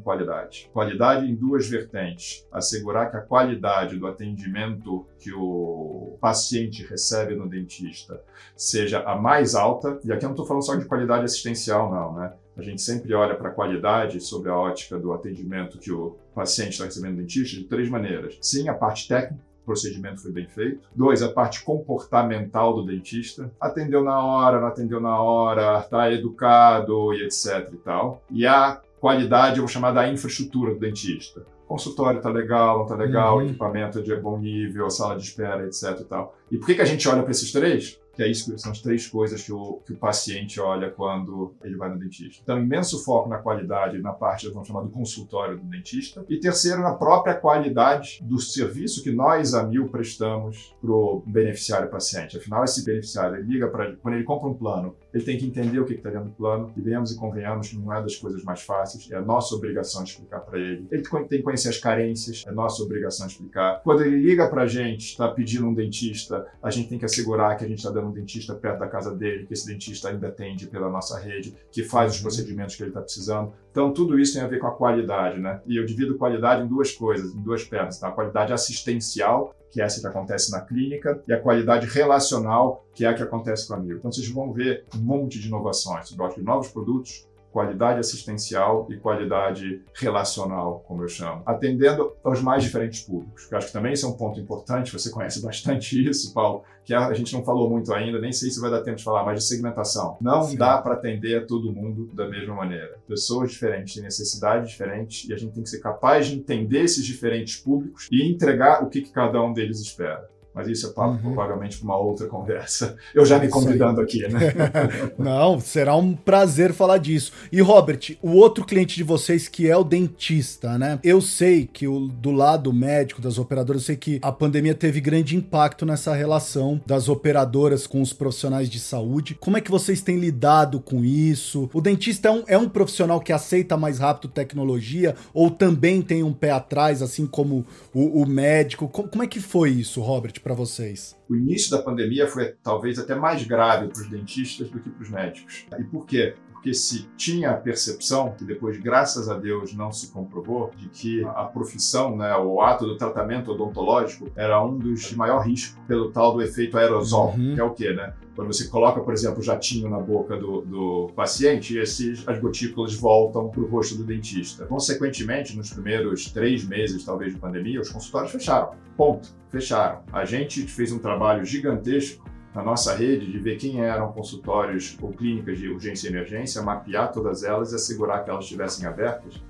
qualidade. Qualidade em duas vertentes. Assegurar que a qualidade do atendimento que o paciente recebe no dentista seja a mais alta. E aqui eu não estou falando só de qualidade assistencial, não, né? A gente sempre olha para a qualidade sob a ótica do atendimento que o paciente está recebendo no dentista de três maneiras. Sim, a parte técnica, o procedimento foi bem feito. Dois, a parte comportamental do dentista. Atendeu na hora, não atendeu na hora, tá educado e etc e tal. E a qualidade, eu vou chamar da infraestrutura do dentista. O consultório está legal, não está legal, Uhum. equipamento de bom nível, a sala de espera, etc. E, tal. e por que, que a gente olha para esses três? Que é isso, são as três coisas que o, que o paciente olha quando ele vai no dentista. Então, imenso foco na qualidade, na parte, vamos chamar, do consultório do dentista. E terceiro, na própria qualidade do serviço que nós, a Mil, prestamos para o beneficiário paciente. Afinal, esse beneficiário, ele liga para quando ele compra um plano, ele tem que entender o que está dentro do plano. E vemos e convenhamos que não é das coisas mais fáceis, é a nossa obrigação de explicar para ele. Ele tem que conhecer as carências, é nossa obrigação de explicar. Quando ele liga para a gente, está pedindo um dentista, a gente tem que assegurar que a gente está dando um dentista perto da casa dele, que esse dentista ainda atende pela nossa rede, que faz os procedimentos que ele está precisando. Então, tudo isso tem a ver com a qualidade, né? E eu divido qualidade em duas coisas, em duas pernas, tá? A qualidade assistencial, que é essa que acontece na clínica, e a qualidade relacional, que é a que acontece com a Mil. Então, vocês vão ver um monte de inovações. Gosto de novos produtos, qualidade assistencial e qualidade relacional, como eu chamo, atendendo aos mais diferentes públicos. Eu acho que também esse é um ponto importante, você conhece *laughs* bastante isso, Paulo, que a gente não falou muito ainda, nem sei se vai dar tempo de falar, mas de segmentação. Não Sim. dá para atender a todo mundo da mesma maneira. Pessoas diferentes têm necessidades diferentes e a gente tem que ser capaz de entender esses diferentes públicos e entregar o que, que cada um deles espera. Mas isso é papo Uhum. provavelmente para uma outra conversa. *laughs* Eu já me convidando aqui, né? *laughs* Não, será um prazer falar disso. E Robert, o outro cliente de vocês que é o dentista, né? Eu sei que o, do lado médico das operadoras, eu sei que a pandemia teve grande impacto nessa relação das operadoras com os profissionais de saúde. Como é que vocês têm lidado com isso? O dentista é um, é um profissional que aceita mais rápido tecnologia ou também tem um pé atrás, assim como o, o médico? Co- como é que foi isso, Robert, para vocês? o início da pandemia foi talvez até mais grave para os dentistas do que para os médicos. E por quê? Porque se tinha a percepção, que depois, graças a Deus, não se comprovou, de que a profissão, né, o ato do tratamento odontológico era um dos de maior risco pelo tal do efeito aerosol, Uhum. que é o quê, né? Quando você coloca, por exemplo, o jatinho na boca do, do paciente, esses, as gotículas voltam para o rosto do dentista. Consequentemente, nos primeiros três meses, talvez, de pandemia, os consultórios fecharam. Ponto. Fecharam. A gente fez um trabalho gigantesco na nossa rede de ver quem eram consultórios ou clínicas de urgência e emergência, mapear todas elas e assegurar que elas estivessem abertas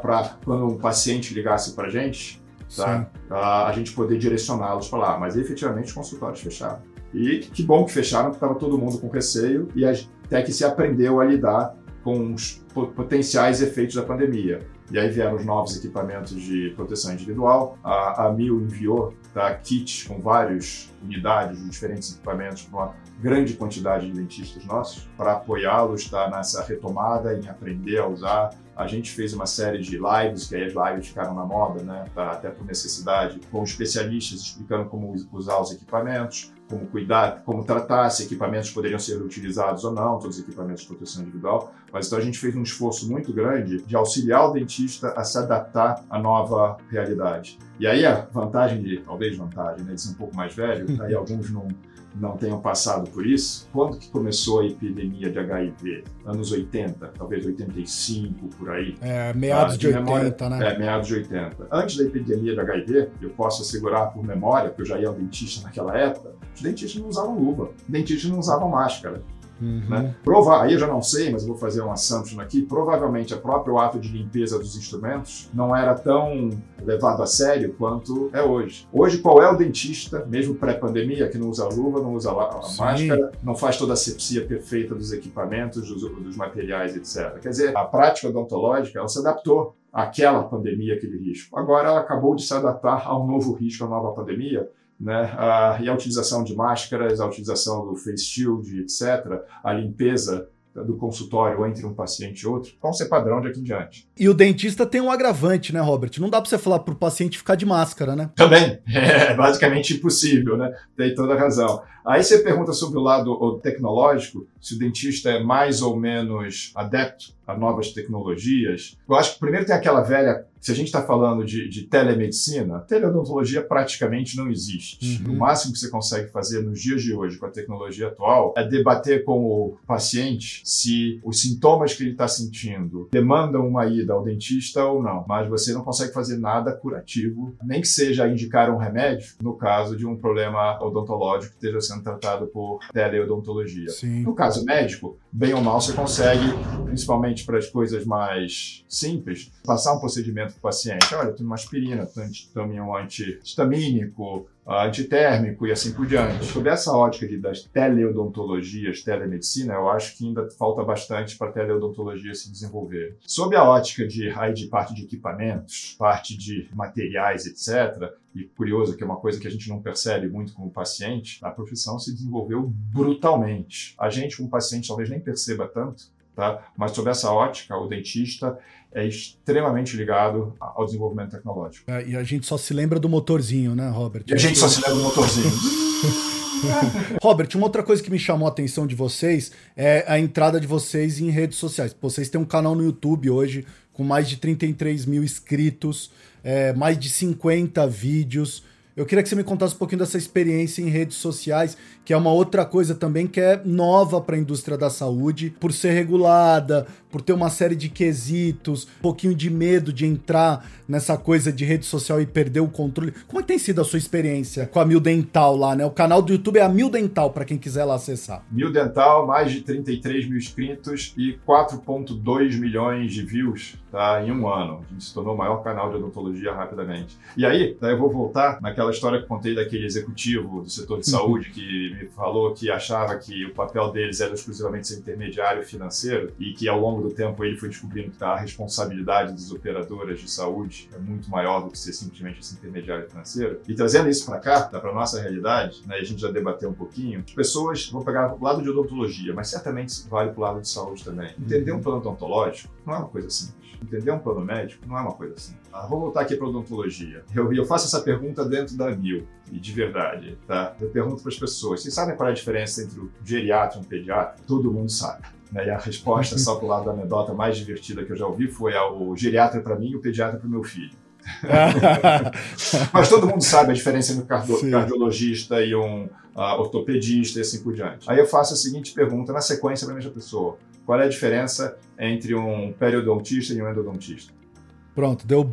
para quando um paciente ligasse para a gente, tá? Ah, a gente poder direcioná-los para lá. Mas efetivamente os consultórios fecharam. E que bom que fecharam, porque estava todo mundo com receio e até que se aprendeu a lidar com os po- potenciais efeitos da pandemia. E aí vieram os novos equipamentos de proteção individual. A, a Mil enviou tá, kits com várias unidades de diferentes equipamentos para uma grande quantidade de dentistas nossos, para apoiá-los tá, nessa retomada, em aprender a usar. A gente fez uma série de lives, que aí as lives ficaram na moda, né, tá, até por necessidade, com especialistas explicando como us- usar os equipamentos, como cuidar, como tratar, se equipamentos poderiam ser utilizados ou não, todos os equipamentos de proteção individual. Mas então a gente fez um esforço muito grande de auxiliar o dentista a se adaptar à nova realidade. E aí a vantagem de, talvez vantagem, né, de ser um pouco mais velho, aí *laughs* alguns não, não tenham passado por isso. Quando que começou a epidemia de HIV? Anos 80, talvez 85, por aí. É, meados Ah, de de 80, memória, né? É, meados de 80. Antes da epidemia de HIV, eu posso assegurar por memória, porque eu já ia ao dentista naquela época, os dentistas não usavam luva, os dentistas não usavam máscara. Uhum. Né? Prova aí eu já não sei, mas vou fazer um assumption aqui. Provavelmente, o próprio ato de limpeza dos instrumentos não era tão levado a sério quanto é hoje. Hoje, qual é o dentista, mesmo pré-pandemia, que não usa luva, não usa máscara, não faz toda a sepsia perfeita dos equipamentos, dos, dos materiais, etc. Quer dizer, a prática odontológica ela se adaptou àquela pandemia, aquele risco. Agora, ela acabou de se adaptar ao novo risco, à nova pandemia, né? Ah, e a utilização de máscaras, a utilização do face shield, etc., a limpeza do consultório entre um paciente e outro, vão ser padrão de aqui em diante. E o dentista tem um agravante, né, Robert? Não dá pra você falar pro paciente ficar de máscara, né? Também, *laughs* é basicamente impossível, né? Tem toda a razão. Aí você pergunta sobre o lado o, tecnológico, se o dentista é mais ou menos adepto a novas tecnologias. Eu acho que primeiro tem aquela velha, se a gente está falando de, de telemedicina, teleodontologia praticamente não existe. Uhum. O máximo que você consegue fazer nos dias de hoje com a tecnologia atual é debater com o paciente se os sintomas que ele está sentindo demandam uma ida ao dentista ou não. Mas você não consegue fazer nada curativo, nem que seja indicar um remédio no caso de um problema odontológico que esteja sendo tratado por teleodontologia. Sim. No caso médico, bem ou mal você consegue, principalmente para as coisas mais simples, passar um procedimento para o paciente. Olha, tem uma aspirina, tome um antihistamínico, antitérmico e assim por diante. Sob essa ótica de, das teleodontologias, telemedicina, eu acho que ainda falta bastante para a teleodontologia se desenvolver. Sob a ótica de, aí, de parte de equipamentos, parte de materiais, etc., e curioso que é uma coisa que a gente não percebe muito como paciente, a profissão se desenvolveu brutalmente. A gente, como paciente, talvez nem perceba tanto, Tá? Mas sob essa ótica, o dentista é extremamente ligado ao desenvolvimento tecnológico. É, e a gente só se lembra do motorzinho, né, Robert? E a gente só se lembra do motorzinho. *laughs* Robert, uma outra coisa que me chamou a atenção de vocês é a entrada de vocês em redes sociais. Vocês têm um canal no YouTube hoje com mais de 33 mil inscritos, é, mais de 50 vídeos. Eu queria que você me contasse um pouquinho dessa experiência em redes sociais, que é uma outra coisa também que é nova para a indústria da saúde, por ser regulada, por ter uma série de quesitos, um pouquinho de medo de entrar nessa coisa de rede social e perder o controle. Como é que tem sido a sua experiência com a Mil Dental lá, né? O canal do YouTube é a Mil Dental, para quem quiser lá acessar. Mil Dental, mais de 33 mil inscritos e 4,2 milhões de views tá, em um ano. A gente se tornou o maior canal de odontologia rapidamente. E aí, daí eu vou voltar naquela aquela história que contei daquele executivo do setor de *laughs* saúde que me falou que achava que o papel deles era exclusivamente ser intermediário financeiro e que ao longo do tempo ele foi descobrindo que a responsabilidade das operadoras de saúde é muito maior do que ser simplesmente esse intermediário financeiro. E trazendo isso para cá, para a nossa realidade, né, a gente já debateu um pouquinho, as pessoas vão pegar o lado de odontologia, mas certamente vale para o lado de saúde também. Entender um plano odontológico não é uma coisa simples. Entender um plano médico não é uma coisa simples. Ah, vou voltar aqui para odontologia. Eu, eu faço essa pergunta dentro da Mil, e de verdade, tá? Eu pergunto para as pessoas, vocês sabem qual é a diferença entre o geriatra e um pediatra? Todo mundo sabe. Né? E a resposta, só para o lado da anedota mais divertida que eu já ouvi, foi ah, o geriatra para mim e o pediatra para o meu filho. *laughs* Mas todo mundo sabe a diferença entre um cardiologista e um uh, ortopedista e assim por diante. Aí eu faço a seguinte pergunta na sequência para a mesma pessoa: qual é a diferença entre um periodontista e um endodontista? Pronto, deu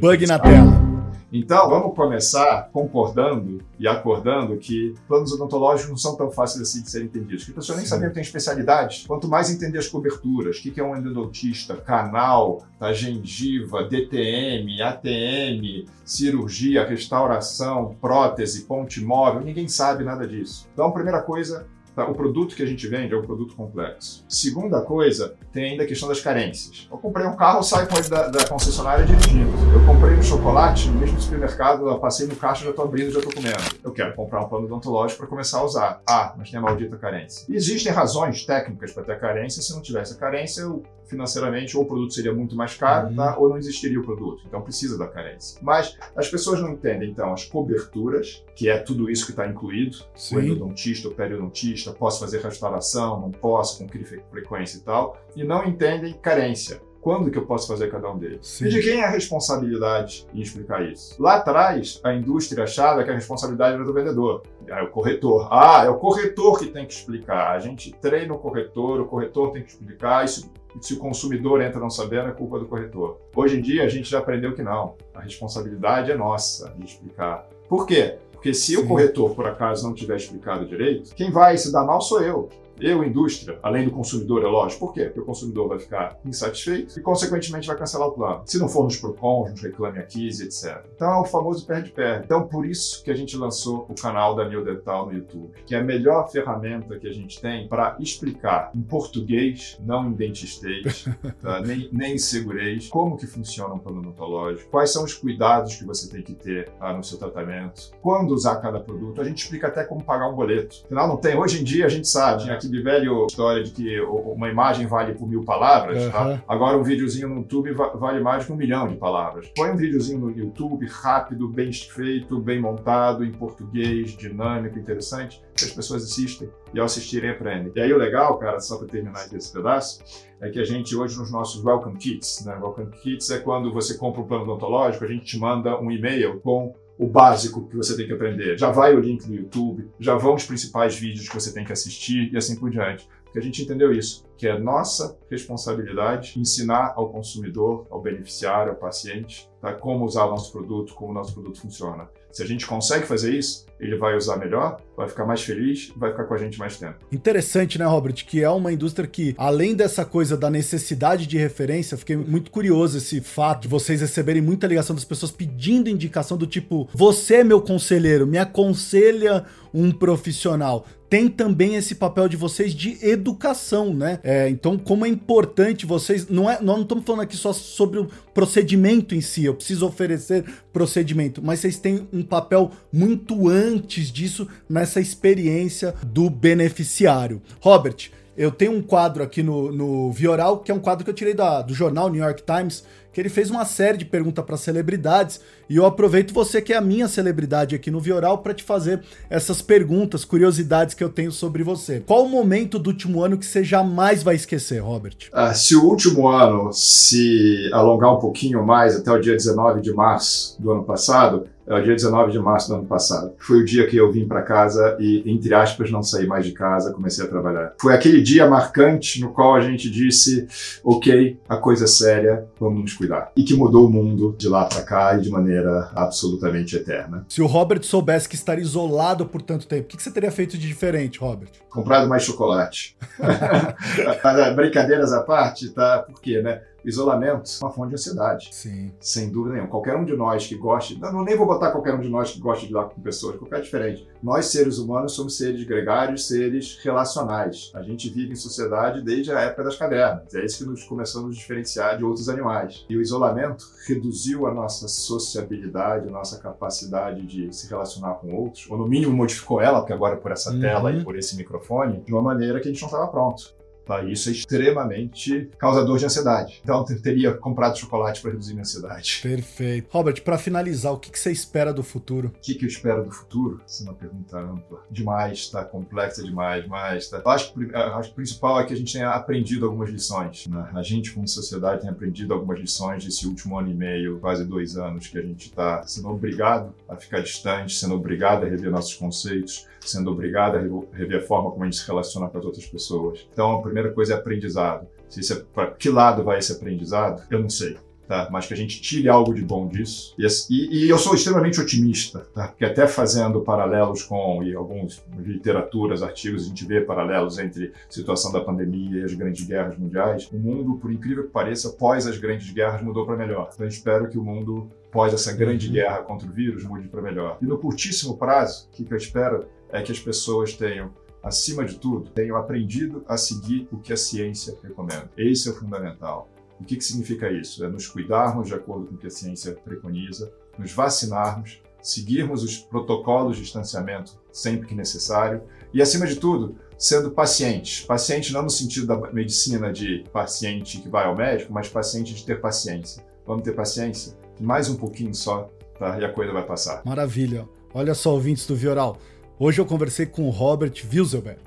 bug na tela. Então, vamos começar concordando e acordando que planos odontológicos não são tão fáceis assim de serem entendidos. Que a pessoa nem sabia que tem especialidades. Quanto mais entender as coberturas, o que é um endodontista, canal, a gengiva, DTM, ATM, cirurgia, restauração, prótese, ponte móvel, ninguém sabe nada disso. Então, a primeira coisa Tá? O produto que a gente vende é um produto complexo. Segunda coisa, tem ainda a questão das carências. Eu comprei um carro, saio com ele da, da concessionária dirigindo. Eu comprei um chocolate no mesmo supermercado, eu passei no caixa, já estou abrindo, já estou comendo. Eu quero comprar um plano odontológico para começar a usar. Ah, mas tem a maldita carência. E existem razões técnicas para ter a carência. Se não tivesse a carência, eu financeiramente, ou o produto seria muito mais caro, uhum. tá? ou não existiria o produto. Então precisa da carência. Mas as pessoas não entendem, então, as coberturas, que é tudo isso que está incluído, Sim. o endodontista, o periodontista, posso fazer restauração, não posso, com que frequência e tal, e não entendem carência. Quando que eu posso fazer cada um deles? Sim. E de quem é a responsabilidade em explicar isso? Lá atrás, a indústria achava que a responsabilidade era do vendedor. É o corretor. Ah, é o corretor que tem que explicar. A gente treina o corretor, o corretor tem que explicar. Isso, se o consumidor entra não sabendo, é culpa do corretor. Hoje em dia, a gente já aprendeu que não. A responsabilidade é nossa de explicar. Por quê? Porque se Sim. o corretor, por acaso, não tiver explicado direito, quem vai se dar mal sou eu eu, indústria, além do consumidor, é lógico. Por quê? Porque o consumidor vai ficar insatisfeito e, consequentemente, vai cancelar o plano. Se não for nos PROCONs, nos Reclame Aqui, etc. Então, é o famoso perde-perde. Então, por isso que a gente lançou o canal da New Dental no YouTube, que é a melhor ferramenta que a gente tem para explicar em português, não em dentistês, *laughs* tá? nem, nem em segurês, como que funciona um plano odontológico, quais são os cuidados que você tem que ter ah, no seu tratamento, quando usar cada produto. A gente explica até como pagar um boleto. Afinal, não tem. Hoje em dia, a gente sabe, aqui de velho história de que uma imagem vale por mil palavras, uhum. tá? Agora um videozinho no YouTube vale mais de um milhão de palavras. Põe um videozinho no YouTube rápido, bem feito, bem montado, em português, dinâmico, interessante, que as pessoas assistem e ao assistirem aprendem. E aí o legal, cara, só para terminar aqui esse pedaço, é que a gente hoje nos nossos Welcome Kits, né? Welcome Kits é quando você compra um plano odontológico, a gente te manda um e-mail com o básico que você tem que aprender. Já vai o link no YouTube, já vão os principais vídeos que você tem que assistir e assim por diante. Porque a gente entendeu isso, que é nossa responsabilidade ensinar ao consumidor, ao beneficiário, ao paciente, tá? como usar o nosso produto, como o nosso produto funciona. Se a gente consegue fazer isso, ele vai usar melhor, vai ficar mais feliz, vai ficar com a gente mais tempo. Interessante, né, Robert? Que é uma indústria que, além dessa coisa da necessidade de referência, fiquei muito curioso esse fato de vocês receberem muita ligação das pessoas pedindo indicação do tipo: você é meu conselheiro, me aconselha um profissional tem também esse papel de vocês de educação, né? É, então, como é importante vocês. Não é, nós não estamos falando aqui só sobre o procedimento em si, eu preciso oferecer procedimento, mas vocês têm um papel muito antes disso nessa experiência do beneficiário. Robert, eu tenho um quadro aqui no, no Vioral, que é um quadro que eu tirei da, do jornal New York Times, que ele fez uma série de perguntas para celebridades e eu aproveito você que é a minha celebridade aqui no Vioral para te fazer essas perguntas, curiosidades que eu tenho sobre você. Qual o momento do último ano que você jamais vai esquecer, Robert? Ah, se o último ano se alongar um pouquinho mais até o dia 19 de março do ano passado, é o dia 19 de março do ano passado. Foi o dia que eu vim para casa e, entre aspas, não saí mais de casa, comecei a trabalhar. Foi aquele dia marcante no qual a gente disse: ok, a coisa é séria, vamos cuidar. E que mudou o mundo de lá para cá e de maneira absolutamente eterna. Se o Robert soubesse que estaria isolado por tanto tempo, o que você teria feito de diferente, Robert? Comprado mais chocolate. *laughs* *laughs* Brincadeiras à parte, tá? Por quê, né? Isolamento é uma fonte de ansiedade. Sim. Sem dúvida nenhuma. Qualquer um de nós que goste, não, nem vou botar qualquer um de nós que goste de lidar com pessoas, qualquer diferente. Nós, seres humanos, somos seres gregários, seres relacionais. A gente vive em sociedade desde a época das cavernas. É isso que nos começou a nos diferenciar de outros animais. E o isolamento reduziu a nossa sociabilidade, a nossa capacidade de se relacionar com outros, ou no mínimo modificou ela, porque agora por essa uhum. tela e por esse microfone, de uma maneira que a gente não estava pronto. Tá? Isso é extremamente causador de ansiedade. Então, eu teria comprado chocolate para reduzir minha ansiedade. Perfeito. Robert, para finalizar, o que, que, você espera do futuro? O que, que eu espero do futuro? Essa é uma pergunta ampla. Demais, tá? Complexa demais, mas tá? Eu acho que, acho que o principal é que a gente tenha aprendido algumas lições. Né? A gente, como sociedade, tem aprendido algumas lições desse último ano e meio, quase dois anos, que a gente está sendo obrigado a ficar distante, sendo obrigado a rever nossos conceitos, sendo obrigado a rever a forma como a gente se relaciona com as outras pessoas. Então, a primeira coisa é aprendizado. Se é, para que lado vai esse aprendizado? Eu não sei. Tá? mas que a gente tire algo de bom disso. E, e, e, eu sou extremamente otimista, tá? porque até fazendo paralelos com e algumas literaturas, artigos, a gente vê paralelos entre a situação da pandemia e as grandes guerras mundiais. O mundo, por incrível que pareça, após as grandes guerras, mudou para melhor. Então eu espero que o mundo, após essa grande uhum. guerra contra o vírus, mude para melhor. E no curtíssimo prazo, o que, que eu espero é que as pessoas tenham acima de tudo, tenham aprendido a seguir o que a ciência recomenda. Esse é o fundamental. O que, que significa isso? É nos cuidarmos de acordo com o que a ciência preconiza, nos vacinarmos, seguirmos os protocolos de distanciamento sempre que necessário e, acima de tudo, sendo pacientes. Paciente não no sentido da medicina de paciente que vai ao médico, mas paciente de ter paciência. Vamos ter paciência? Mais um pouquinho só, tá? E a coisa vai passar. Maravilha. Olha só, ouvintes do Vioral. Hoje eu conversei com o Robert Wilselberg.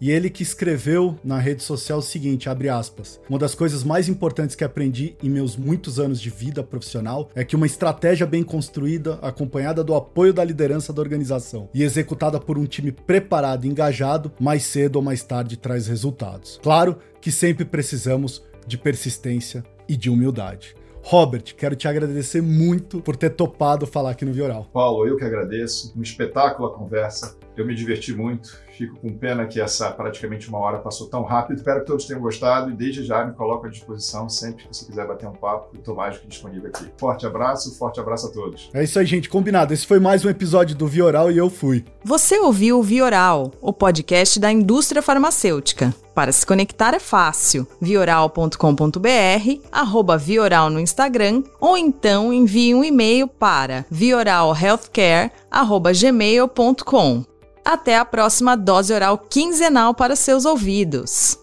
E ele que escreveu na rede social o seguinte, abre aspas: "Uma das coisas mais importantes que aprendi em meus muitos anos de vida profissional é que uma estratégia bem construída, acompanhada do apoio da liderança da organização e executada por um time preparado e engajado, mais cedo ou mais tarde traz resultados. Claro que sempre precisamos de persistência e de humildade. Robert, quero te agradecer muito por ter topado falar aqui no Vioral. Paulo, eu que agradeço. Um espetáculo a conversa. Eu me diverti muito. Fico com pena que essa praticamente uma hora passou tão rápido. Espero que todos tenham gostado e desde já me coloco à disposição sempre que você quiser bater um papo. Estou mais do que disponível aqui. Forte abraço, forte abraço a todos. É isso aí, gente. Combinado. Esse foi mais um episódio do Vioral e eu fui. Você ouviu o Vioral, o podcast da indústria farmacêutica. Para se conectar é fácil. vioral.com.br, arroba Vioral no Instagram ou então envie um e-mail para vioralhealthcare.gmail.com. Até a próxima dose oral quinzenal para seus ouvidos.